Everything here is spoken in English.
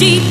deep